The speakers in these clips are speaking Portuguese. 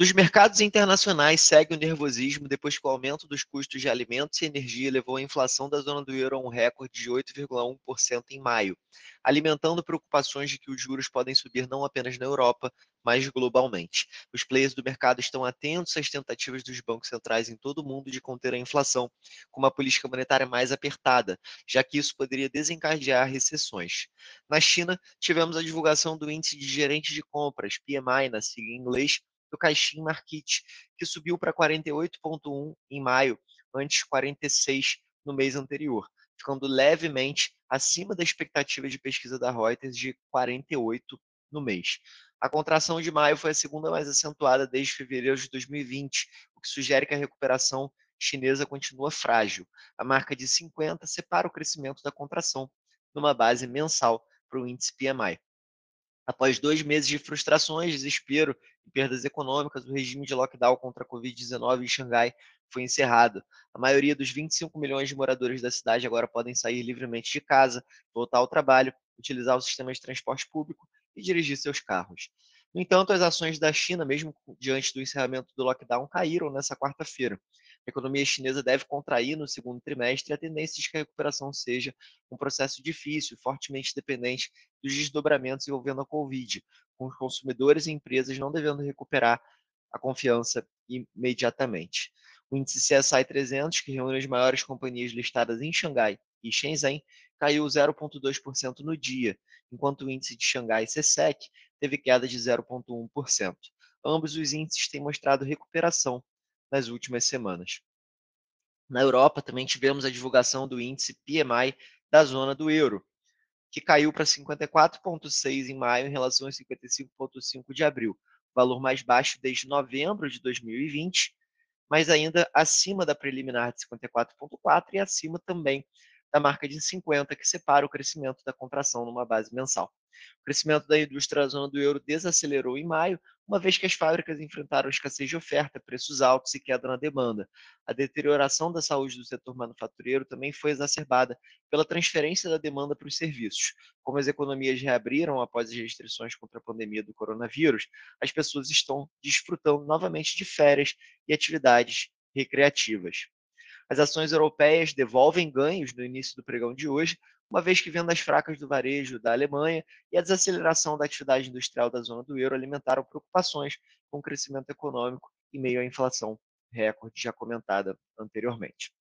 Dos mercados internacionais segue o nervosismo depois que o aumento dos custos de alimentos e energia levou a inflação da zona do euro a um recorde de 8,1% em maio, alimentando preocupações de que os juros podem subir não apenas na Europa, mas globalmente. Os players do mercado estão atentos às tentativas dos bancos centrais em todo o mundo de conter a inflação, com uma política monetária mais apertada, já que isso poderia desencadear recessões. Na China, tivemos a divulgação do índice de gerente de compras, PMI na sigla em inglês, do Caixin Market, que subiu para 48,1 em maio, antes 46 no mês anterior, ficando levemente acima da expectativa de pesquisa da Reuters de 48 no mês. A contração de maio foi a segunda mais acentuada desde fevereiro de 2020, o que sugere que a recuperação chinesa continua frágil. A marca de 50 separa o crescimento da contração numa base mensal para o índice PMI. Após dois meses de frustrações, desespero e perdas econômicas, o regime de lockdown contra a Covid-19 em Xangai foi encerrado. A maioria dos 25 milhões de moradores da cidade agora podem sair livremente de casa, voltar ao trabalho, utilizar o sistema de transporte público e dirigir seus carros. No entanto, as ações da China, mesmo diante do encerramento do lockdown, caíram nessa quarta-feira. A economia chinesa deve contrair no segundo trimestre e a tendência é que a recuperação seja um processo difícil, fortemente dependente dos desdobramentos envolvendo a Covid, com os consumidores e empresas não devendo recuperar a confiança imediatamente. O índice CSI 300, que reúne as maiores companhias listadas em Xangai e Shenzhen, caiu 0,2% no dia, enquanto o índice de Xangai CSEC teve queda de 0,1%. Ambos os índices têm mostrado recuperação nas últimas semanas. Na Europa, também tivemos a divulgação do índice PMI da zona do euro, que caiu para 54,6 em maio em relação a 55,5 de abril, valor mais baixo desde novembro de 2020, mas ainda acima da preliminar de 54,4 e acima também da marca de 50, que separa o crescimento da contração numa base mensal. O crescimento da indústria da zona do euro desacelerou em maio, uma vez que as fábricas enfrentaram escassez de oferta, preços altos e queda na demanda. A deterioração da saúde do setor manufatureiro também foi exacerbada pela transferência da demanda para os serviços. Como as economias reabriram após as restrições contra a pandemia do coronavírus, as pessoas estão desfrutando novamente de férias e atividades recreativas. As ações europeias devolvem ganhos no início do pregão de hoje, uma vez que vendas fracas do varejo da Alemanha e a desaceleração da atividade industrial da zona do euro alimentaram preocupações com o crescimento econômico e meio à inflação recorde já comentada anteriormente.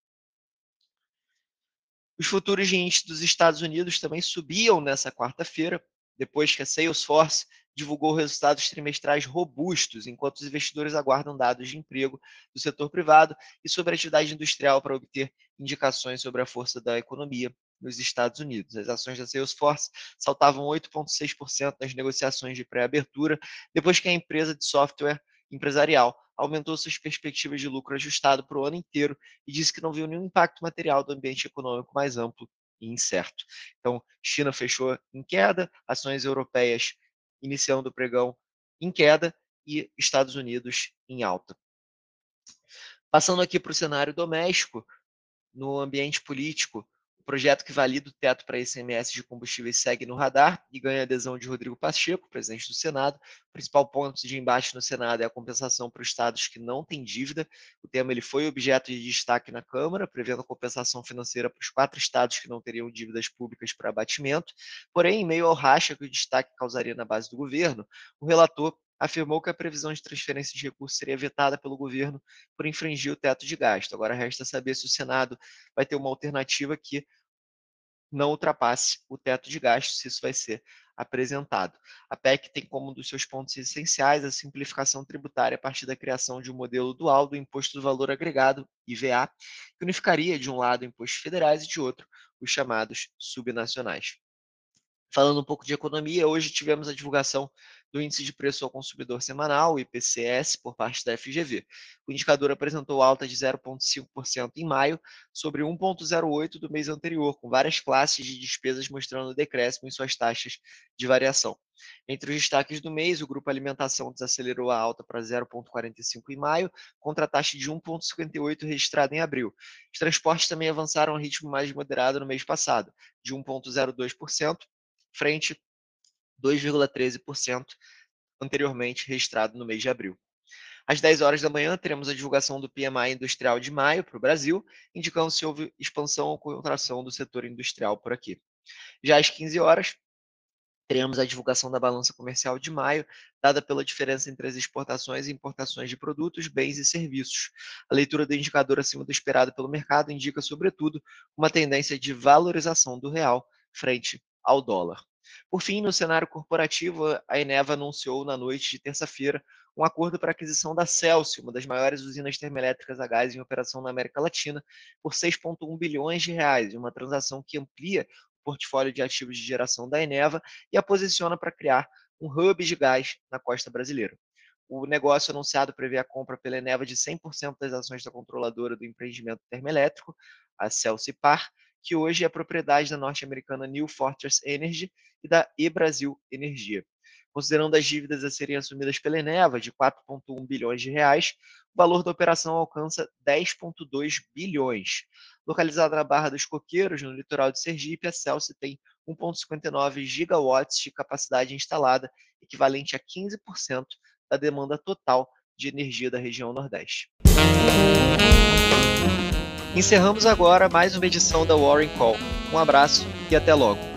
Os futuros de índice dos Estados Unidos também subiam nessa quarta-feira, depois que a Salesforce divulgou resultados trimestrais robustos, enquanto os investidores aguardam dados de emprego do setor privado e sobre a atividade industrial para obter indicações sobre a força da economia nos Estados Unidos. As ações da Salesforce saltavam 8,6% nas negociações de pré-abertura, depois que a empresa de software empresarial aumentou suas perspectivas de lucro ajustado para o ano inteiro e disse que não viu nenhum impacto material do ambiente econômico mais amplo e incerto. Então, China fechou em queda, ações europeias iniciando o pregão em queda e Estados Unidos em alta. Passando aqui para o cenário doméstico, no ambiente político, projeto que valida o teto para ICMS de combustíveis segue no radar e ganha adesão de Rodrigo Pacheco, presidente do Senado. O principal ponto de embate no Senado é a compensação para os estados que não têm dívida. O tema ele foi objeto de destaque na Câmara, prevendo compensação financeira para os quatro estados que não teriam dívidas públicas para abatimento. Porém, em meio ao racha que o destaque causaria na base do governo, o relator afirmou que a previsão de transferência de recursos seria vetada pelo governo por infringir o teto de gasto. Agora resta saber se o Senado vai ter uma alternativa que não ultrapasse o teto de gastos, se isso vai ser apresentado. A PEC tem como um dos seus pontos essenciais a simplificação tributária a partir da criação de um modelo dual do Imposto do Valor Agregado, IVA, que unificaria de um lado impostos federais e de outro os chamados subnacionais. Falando um pouco de economia, hoje tivemos a divulgação do Índice de Preço ao Consumidor Semanal, IPCS, por parte da FGV. O indicador apresentou alta de 0,5% em maio, sobre 1,08% do mês anterior, com várias classes de despesas mostrando decréscimo em suas taxas de variação. Entre os destaques do mês, o grupo alimentação desacelerou a alta para 0,45 em maio, contra a taxa de 1,58 registrada em abril. Os transportes também avançaram a ritmo mais moderado no mês passado, de 1,02%, frente 2,13% anteriormente registrado no mês de abril. Às 10 horas da manhã, teremos a divulgação do PMI industrial de maio para o Brasil, indicando se houve expansão ou contração do setor industrial por aqui. Já às 15 horas, teremos a divulgação da balança comercial de maio, dada pela diferença entre as exportações e importações de produtos, bens e serviços. A leitura do indicador acima do esperado pelo mercado indica, sobretudo, uma tendência de valorização do real frente ao dólar. Por fim, no cenário corporativo, a Eneva anunciou na noite de terça-feira um acordo para a aquisição da Celsius, uma das maiores usinas termoelétricas a gás em operação na América Latina, por 6,1 bilhões de reais, uma transação que amplia o portfólio de ativos de geração da Eneva e a posiciona para criar um hub de gás na costa brasileira. O negócio anunciado prevê a compra pela Eneva de 100% das ações da controladora do empreendimento termoelétrico, a Celcipar, que hoje é propriedade da norte-americana New Fortress Energy e da E-Brasil Energia. Considerando as dívidas a serem assumidas pela Eneva, de 4,1 bilhões de reais, o valor da operação alcança 10,2 bilhões. Localizada na Barra dos Coqueiros, no litoral de Sergipe, a Celso tem 1,59 gigawatts de capacidade instalada, equivalente a 15% da demanda total de energia da região Nordeste. Encerramos agora mais uma edição da Warren Call. Um abraço e até logo.